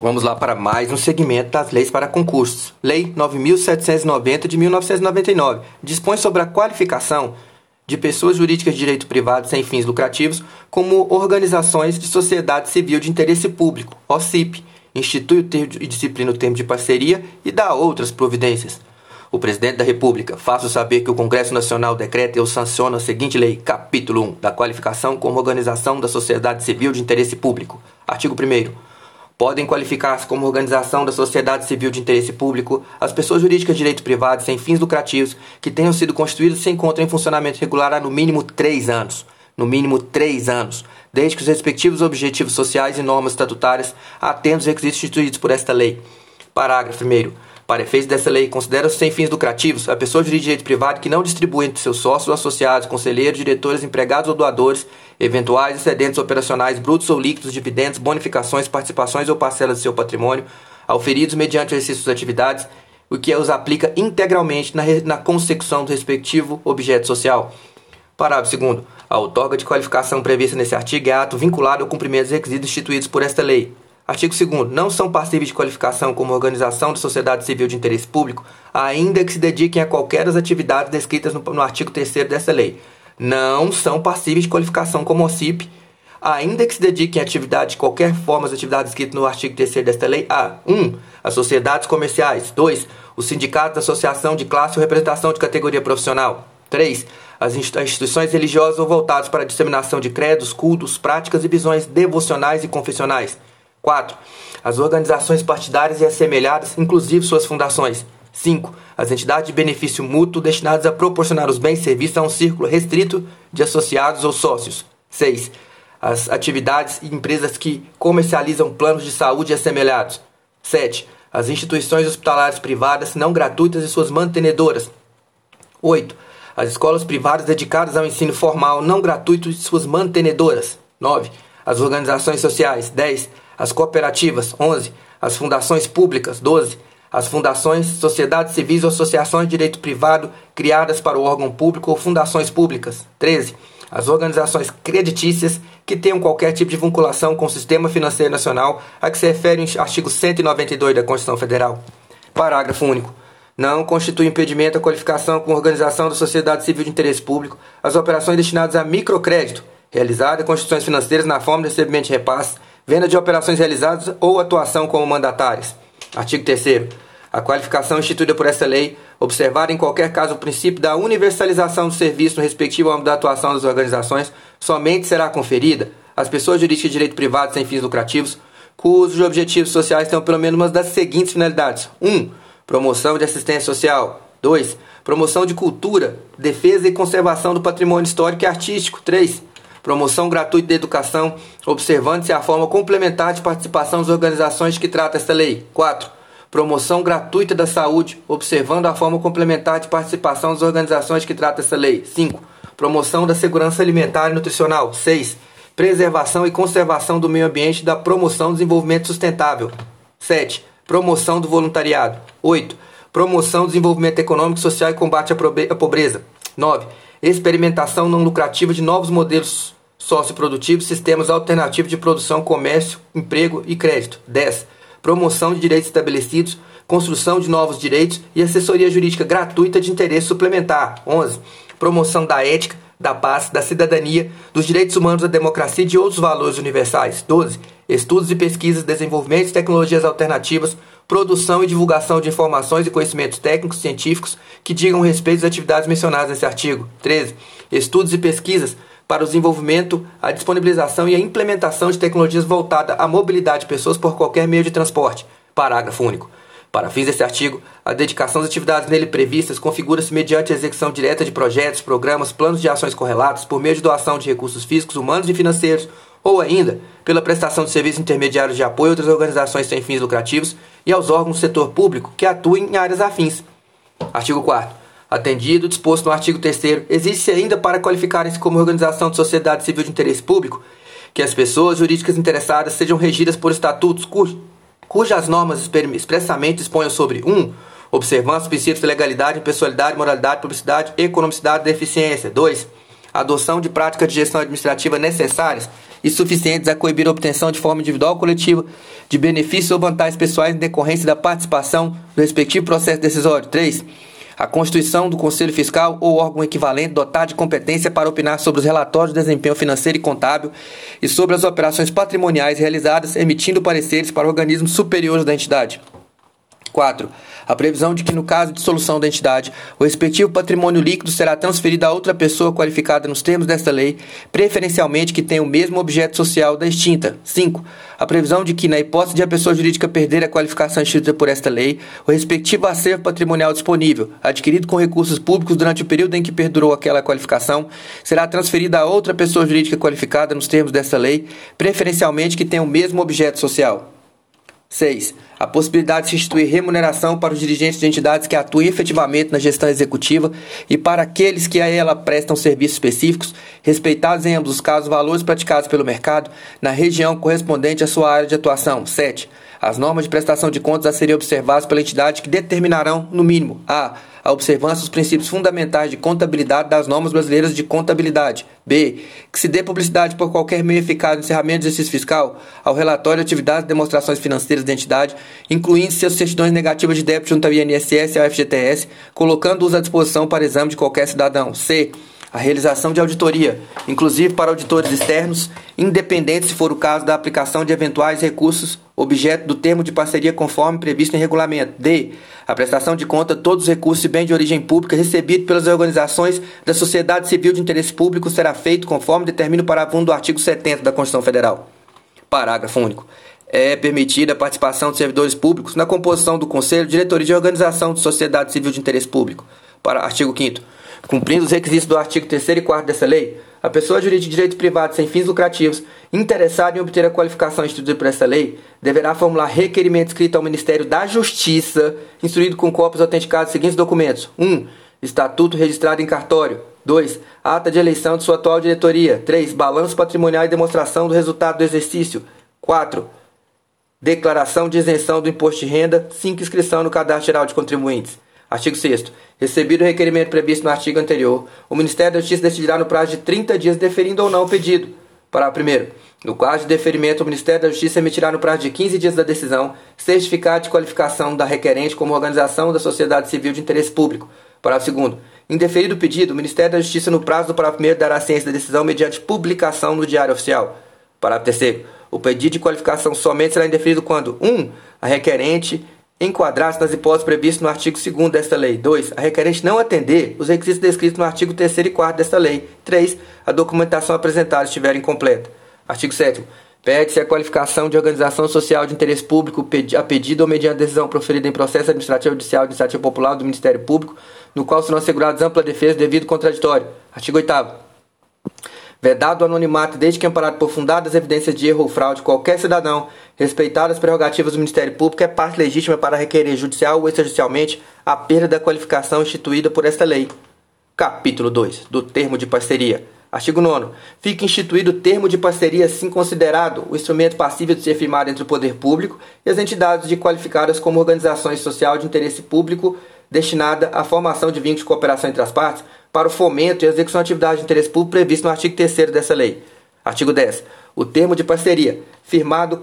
Vamos lá para mais um segmento das leis para concursos. Lei 9790 de 1999 dispõe sobre a qualificação de pessoas jurídicas de direito privado sem fins lucrativos como organizações de sociedade civil de interesse público, OCIP, institui o termo e disciplina o termo de parceria e dá outras providências. O presidente da República faça saber que o Congresso Nacional decreta e sanciona a seguinte lei, capítulo 1, da qualificação como organização da sociedade civil de interesse público. Artigo 1 podem qualificar-se como organização da sociedade civil de interesse público as pessoas jurídicas de direito privado sem fins lucrativos que tenham sido constituídas e se encontram em funcionamento regular há no mínimo três anos. No mínimo três anos, desde que os respectivos objetivos sociais e normas estatutárias atendam os requisitos instituídos por esta lei. Parágrafo 1. Para efeitos dessa lei, considera-se sem fins lucrativos a pessoa de direito privado que não distribui entre seus sócios associados, conselheiros, diretores, empregados ou doadores eventuais excedentes operacionais brutos ou líquidos, dividendos, bonificações, participações ou parcelas de seu patrimônio, auferidos mediante o exercício das atividades, o que os aplica integralmente na, na consecução do respectivo objeto social. Parágrafo 2. A outorga de qualificação prevista nesse artigo é ato vinculado ao cumprimento dos requisitos instituídos por esta lei. Artigo 2 Não são passíveis de qualificação como organização de sociedade civil de interesse público, ainda que se dediquem a qualquer das atividades descritas no, no artigo 3 dessa lei. Não são passíveis de qualificação como OCIP, ainda que se dediquem a atividade de qualquer forma as atividades descritas no artigo 3 desta lei. A. 1. Um, as sociedades comerciais. 2. Os sindicatos, associação de classe ou representação de categoria profissional. 3. As instituições religiosas ou voltadas para a disseminação de credos, cultos, práticas e visões devocionais e confessionais. 4. As organizações partidárias e assemelhadas, inclusive suas fundações. 5. As entidades de benefício mútuo destinadas a proporcionar os bens e serviços a um círculo restrito de associados ou sócios. 6. As atividades e empresas que comercializam planos de saúde assemelhados. 7. As instituições hospitalares privadas não gratuitas e suas mantenedoras. 8. As escolas privadas dedicadas ao ensino formal não gratuito e suas mantenedoras. 9. As organizações sociais. 10 as cooperativas, 11, as fundações públicas, 12, as fundações, sociedades civis ou associações de direito privado criadas para o órgão público ou fundações públicas, 13, as organizações creditícias que tenham qualquer tipo de vinculação com o sistema financeiro nacional a que se refere o artigo 192 da Constituição Federal. Parágrafo único. Não constitui impedimento a qualificação com organização da sociedade civil de interesse público as operações destinadas a microcrédito, realizadas com instituições financeiras na forma de recebimento de repasses Venda de operações realizadas ou atuação como mandatários. Artigo 3 A qualificação instituída por esta lei, observada em qualquer caso o princípio da universalização do serviço no respectivo âmbito da atuação das organizações, somente será conferida às pessoas jurídicas de direito privado sem fins lucrativos, cujos objetivos sociais tenham pelo menos uma das seguintes finalidades: 1. Um, promoção de assistência social. 2. Promoção de cultura, defesa e conservação do patrimônio histórico e artístico. 3 promoção gratuita da educação, observando-se a forma complementar de participação das organizações que trata esta lei. 4. Promoção gratuita da saúde, observando a forma complementar de participação das organizações que trata esta lei. 5. Promoção da segurança alimentar e nutricional. 6. Preservação e conservação do meio ambiente e da promoção do desenvolvimento sustentável. 7. Promoção do voluntariado. 8. Promoção do desenvolvimento econômico, social e combate à pobreza. 9. Experimentação não lucrativa de novos modelos socioprodutivos, sistemas alternativos de produção, comércio, emprego e crédito. 10. Promoção de direitos estabelecidos, construção de novos direitos e assessoria jurídica gratuita de interesse suplementar. 11. Promoção da ética, da paz, da cidadania, dos direitos humanos, da democracia e de outros valores universais. 12. Estudos e pesquisas, desenvolvimento de tecnologias alternativas, produção e divulgação de informações e conhecimentos técnicos científicos que digam respeito às atividades mencionadas nesse artigo. 13. Estudos e pesquisas para o desenvolvimento, a disponibilização e a implementação de tecnologias voltadas à mobilidade de pessoas por qualquer meio de transporte. Parágrafo único. Para fins deste artigo, a dedicação das atividades nele previstas configura-se mediante a execução direta de projetos, programas, planos de ações correlatos por meio de doação de recursos físicos, humanos e financeiros, ou ainda pela prestação de serviços intermediários de apoio a outras organizações sem fins lucrativos e aos órgãos do setor público que atuem em áreas afins. Artigo 4 Atendido disposto no artigo 3 existe ainda para qualificarem-se como organização de sociedade civil de interesse público que as pessoas jurídicas interessadas sejam regidas por estatutos cu cujas normas expressamente exponham sobre 1. Um, observância dos princípios de legalidade, impessoalidade, moralidade, publicidade, economicidade e eficiência. 2. Adoção de práticas de gestão administrativa necessárias e suficientes a coibir a obtenção de forma individual ou coletiva de benefícios ou vantagens pessoais em decorrência da participação no respectivo processo decisório. 3 a constituição do Conselho Fiscal ou órgão equivalente dotado de competência para opinar sobre os relatórios de desempenho financeiro e contábil e sobre as operações patrimoniais realizadas, emitindo pareceres para organismos superiores da entidade. 4. A previsão de que, no caso de dissolução da entidade, o respectivo patrimônio líquido será transferido a outra pessoa qualificada nos termos desta lei, preferencialmente que tenha o mesmo objeto social da extinta. 5. A previsão de que, na hipótese de a pessoa jurídica perder a qualificação instituída por esta lei, o respectivo acervo patrimonial disponível, adquirido com recursos públicos durante o período em que perdurou aquela qualificação, será transferido a outra pessoa jurídica qualificada nos termos desta lei, preferencialmente que tenha o mesmo objeto social. 6. A possibilidade de instituir remuneração para os dirigentes de entidades que atuem efetivamente na gestão executiva e para aqueles que a ela prestam serviços específicos, respeitados em ambos os casos valores praticados pelo mercado na região correspondente à sua área de atuação. 7. As normas de prestação de contas a serem observadas pela entidade que determinarão, no mínimo, a a observância dos princípios fundamentais de contabilidade das normas brasileiras de contabilidade. B. Que se dê publicidade por qualquer meio eficaz no encerramento do exercício fiscal ao relatório de atividades e demonstrações financeiras da entidade, incluindo seus certidões negativas de débito junto ao INSS e ao FGTS, colocando-os à disposição para exame de qualquer cidadão. C a realização de auditoria, inclusive para auditores externos, independente se for o caso da aplicação de eventuais recursos objeto do termo de parceria conforme previsto em regulamento. D. A prestação de conta de todos os recursos e bens de origem pública recebidos pelas organizações da sociedade civil de interesse público será feito conforme determina o parágrafo 1 do artigo 70 da Constituição Federal. Parágrafo único. É permitida a participação de servidores públicos na composição do Conselho, diretoria de organização de sociedade civil de interesse público. Para artigo 5 Cumprindo os requisitos do artigo 3 e 4 dessa lei, a pessoa jurídica de direito privado sem fins lucrativos interessada em obter a qualificação instituída por essa lei deverá formular requerimento escrito ao Ministério da Justiça, instruído com cópias autenticadas dos seguintes documentos: 1. Um, estatuto registrado em cartório. 2. Ata de eleição de sua atual diretoria. 3. Balanço patrimonial e demonstração do resultado do exercício. 4. Declaração de isenção do imposto de renda. 5. Inscrição no Cadastro Geral de Contribuintes. Artigo 6 Recebido o requerimento previsto no artigo anterior, o Ministério da Justiça decidirá no prazo de 30 dias deferindo ou não o pedido. Parágrafo 1 No caso de deferimento, o Ministério da Justiça emitirá no prazo de 15 dias da decisão certificado de qualificação da requerente como organização da sociedade civil de interesse público. Parágrafo 2 Indeferido o pedido, o Ministério da Justiça, no prazo do parágrafo 1 dará ciência da decisão mediante publicação no Diário Oficial. Parágrafo 3 O pedido de qualificação somente será indeferido quando 1. Um, a requerente enquadrar-se nas hipóteses previstas no artigo 2 desta lei. 2. A requerente não atender os requisitos descritos no artigo 3 e 4 desta lei. 3. A documentação apresentada estiver incompleta. Artigo 7 Pede-se a qualificação de organização social de interesse público a pedido ou mediante decisão proferida em processo administrativo judicial de iniciativa popular do Ministério Público, no qual serão assegurados ampla defesa devido contraditório. Artigo 8 Vedado o anonimato desde que amparado por fundadas evidências de erro ou fraude, qualquer cidadão, respeitado as prerrogativas do Ministério Público, é parte legítima para requerer judicial ou extrajudicialmente a perda da qualificação instituída por esta lei. Capítulo 2 do termo de parceria. Artigo 9. Fica instituído o termo de parceria assim considerado o instrumento passível de ser firmado entre o poder público e as entidades de qualificadas como organizações social de interesse público destinada à formação de vínculos de cooperação entre as partes, para o fomento e execução de atividade de interesse público previsto no artigo 3 dessa lei. Artigo 10. O termo de parceria, firmado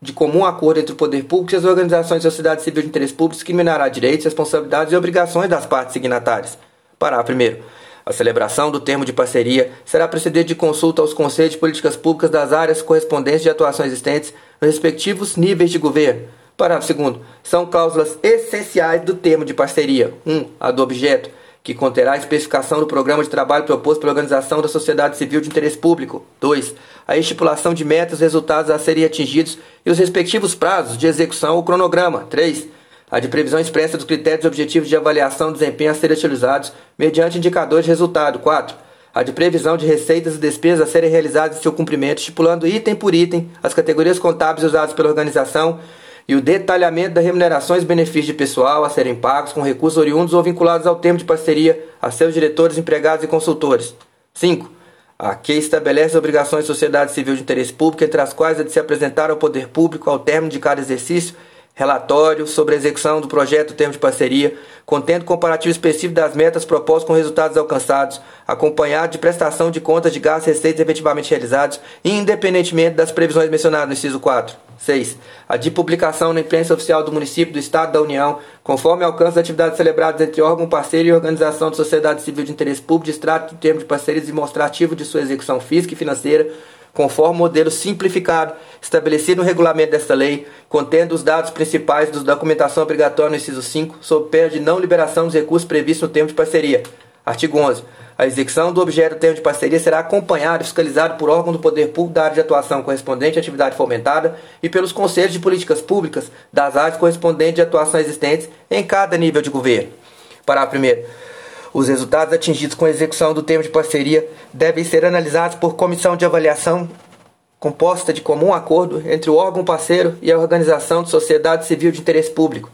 de comum acordo entre o poder público e as organizações da sociedade civil de interesse público, discriminará direitos, responsabilidades e obrigações das partes signatárias. Parágrafo 1. A celebração do termo de parceria será precedida de consulta aos conselhos de políticas públicas das áreas correspondentes de atuação existentes nos respectivos níveis de governo. Parágrafo 2. São cláusulas essenciais do termo de parceria: 1. Um, a do objeto que conterá a especificação do programa de trabalho proposto pela organização da sociedade civil de interesse público. 2. A estipulação de metas e resultados a serem atingidos e os respectivos prazos de execução ou cronograma. 3. A de previsão expressa dos critérios e objetivos de avaliação do desempenho a serem utilizados mediante indicadores de resultado. 4. A de previsão de receitas e despesas a serem realizadas em seu cumprimento, estipulando item por item as categorias contábeis usadas pela organização e o detalhamento das remunerações e benefícios de pessoal a serem pagos com recursos oriundos ou vinculados ao termo de parceria a seus diretores, empregados e consultores. 5. A que estabelece obrigações de sociedade civil de interesse público, entre as quais a de se apresentar ao poder público ao término de cada exercício, relatório sobre a execução do projeto termo de parceria, contendo comparativo específico das metas propostas com resultados alcançados, acompanhado de prestação de contas de gastos e receitas efetivamente realizados, independentemente das previsões mencionadas no inciso 4. 6. A de publicação na imprensa oficial do município, do Estado da União, conforme alcance das atividades celebradas entre órgão parceiro e organização de sociedade civil de interesse público, extrato do termo de parceria demonstrativo de sua execução física e financeira, conforme o modelo simplificado estabelecido no regulamento desta lei, contendo os dados principais da documentação obrigatória no inciso 5, sob pena de não liberação dos recursos previstos no termo de parceria. Artigo 11. A execução do objeto do termo de parceria será acompanhada e fiscalizada por órgão do poder público da área de atuação correspondente à atividade fomentada e pelos conselhos de políticas públicas das áreas correspondentes de atuação existentes em cada nível de governo. Parágrafo 1. Os resultados atingidos com a execução do termo de parceria devem ser analisados por comissão de avaliação composta de comum acordo entre o órgão parceiro e a organização de sociedade civil de interesse público.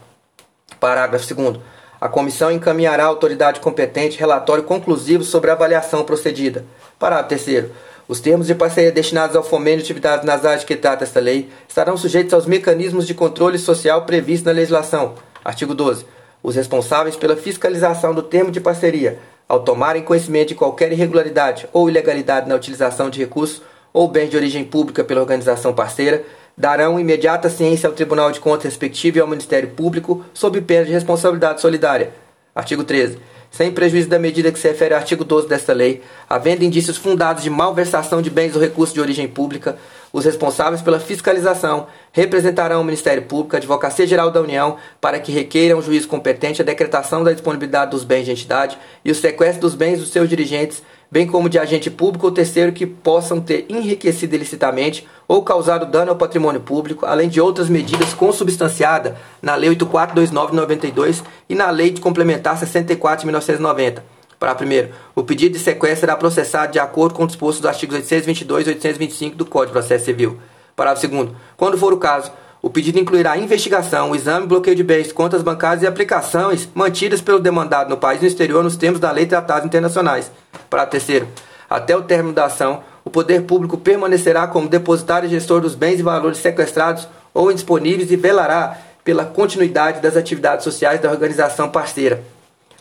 Parágrafo 2. A comissão encaminhará à autoridade competente relatório conclusivo sobre a avaliação procedida. Parágrafo 3. Os termos de parceria destinados ao fomento de atividades nas áreas que trata esta lei estarão sujeitos aos mecanismos de controle social previstos na legislação. Artigo 12. Os responsáveis pela fiscalização do termo de parceria, ao tomarem conhecimento de qualquer irregularidade ou ilegalidade na utilização de recursos ou bens de origem pública pela organização parceira, darão imediata ciência ao Tribunal de Contas respectivo e ao Ministério Público, sob pena de responsabilidade solidária. Artigo 13 sem prejuízo da medida que se refere ao artigo 12 desta lei, havendo indícios fundados de malversação de bens ou recursos de origem pública, os responsáveis pela fiscalização representarão o Ministério Público, a Advocacia Geral da União, para que requeiram o juízo competente a decretação da disponibilidade dos bens de entidade e o sequestro dos bens dos seus dirigentes bem como de agente público ou terceiro que possam ter enriquecido ilicitamente ou causado dano ao patrimônio público, além de outras medidas consubstanciadas na Lei 842992 e na Lei de Complementar 64 de 1990. Para primeiro, o pedido de sequestro será processado de acordo com o disposto dos artigos 822 e 825 do Código de Processo Civil. Parágrafo segundo, quando for o caso, o pedido incluirá investigação, exame, bloqueio de bens, contas bancárias e aplicações mantidas pelo demandado no país e no exterior nos termos da lei de tratados internacionais. Para terceiro, até o término da ação, o poder público permanecerá como depositário e gestor dos bens e valores sequestrados ou indisponíveis e velará pela continuidade das atividades sociais da organização parceira.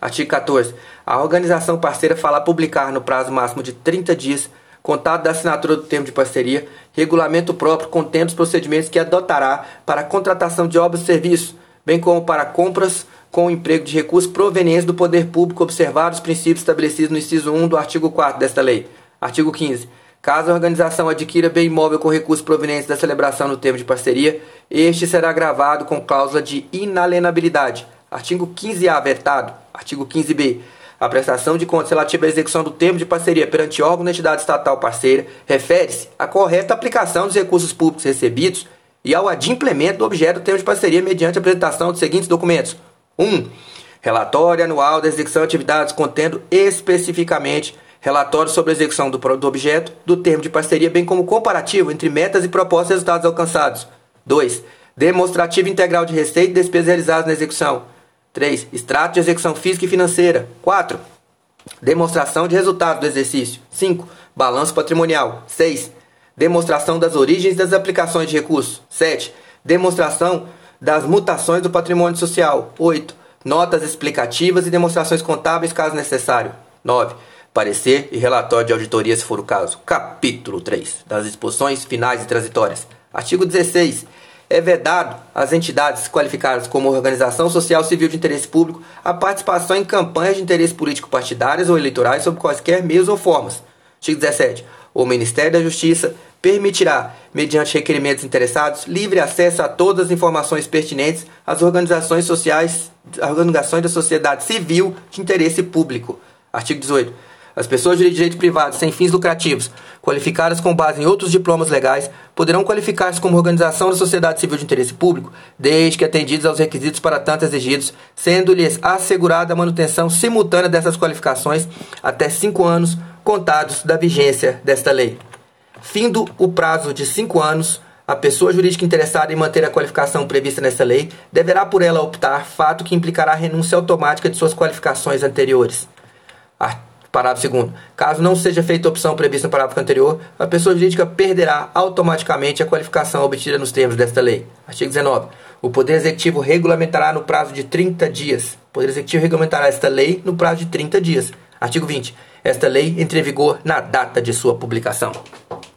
Artigo 14. A organização parceira fará publicar no prazo máximo de 30 dias contado da assinatura do termo de parceria, regulamento próprio contendo os procedimentos que adotará para a contratação de obras e serviços, bem como para compras com o emprego de recursos provenientes do poder público, observados os princípios estabelecidos no inciso 1 do artigo 4 desta lei. Artigo 15. Caso a organização adquira bem imóvel com recursos provenientes da celebração do termo de parceria, este será gravado com cláusula de inalienabilidade. Artigo 15A vetado. Artigo 15B. A prestação de contas relativa à execução do termo de parceria perante órgão da entidade estatal parceira refere-se à correta aplicação dos recursos públicos recebidos e ao adimplemento do objeto do termo de parceria mediante a apresentação dos seguintes documentos. 1. Um, relatório anual da execução de atividades contendo especificamente relatório sobre a execução do, do objeto do termo de parceria, bem como comparativo entre metas e propostas e resultados alcançados. 2. Demonstrativo integral de receita e despesas realizadas na execução. 3. Extrato de execução física e financeira. 4. Demonstração de resultado do exercício. 5. Balanço patrimonial. 6. Demonstração das origens das aplicações de recursos. 7. Demonstração das mutações do patrimônio social. 8. Notas explicativas e demonstrações contábeis, caso necessário. 9. Parecer e relatório de auditoria, se for o caso. Capítulo 3. Das disposições finais e transitórias. Artigo 16 é vedado às entidades qualificadas como organização social civil de interesse público a participação em campanhas de interesse político partidárias ou eleitorais sob quaisquer meios ou formas. Artigo 17. O Ministério da Justiça permitirá, mediante requerimentos interessados, livre acesso a todas as informações pertinentes às organizações sociais, às organizações da sociedade civil de interesse público. Artigo 18. As pessoas de direito privado sem fins lucrativos, qualificadas com base em outros diplomas legais, poderão qualificar-se como organização da sociedade civil de interesse público, desde que atendidos aos requisitos para tanto exigidos, sendo-lhes assegurada a manutenção simultânea dessas qualificações até cinco anos contados da vigência desta lei. Findo o prazo de cinco anos, a pessoa jurídica interessada em manter a qualificação prevista nesta lei deverá por ela optar, fato que implicará renúncia automática de suas qualificações anteriores. Parágrafo 2 Caso não seja feita a opção prevista no parágrafo anterior, a pessoa jurídica perderá automaticamente a qualificação obtida nos termos desta lei. Artigo 19. O Poder Executivo regulamentará no prazo de 30 dias. O Poder Executivo regulamentará esta lei no prazo de 30 dias. Artigo 20. Esta lei entra em vigor na data de sua publicação.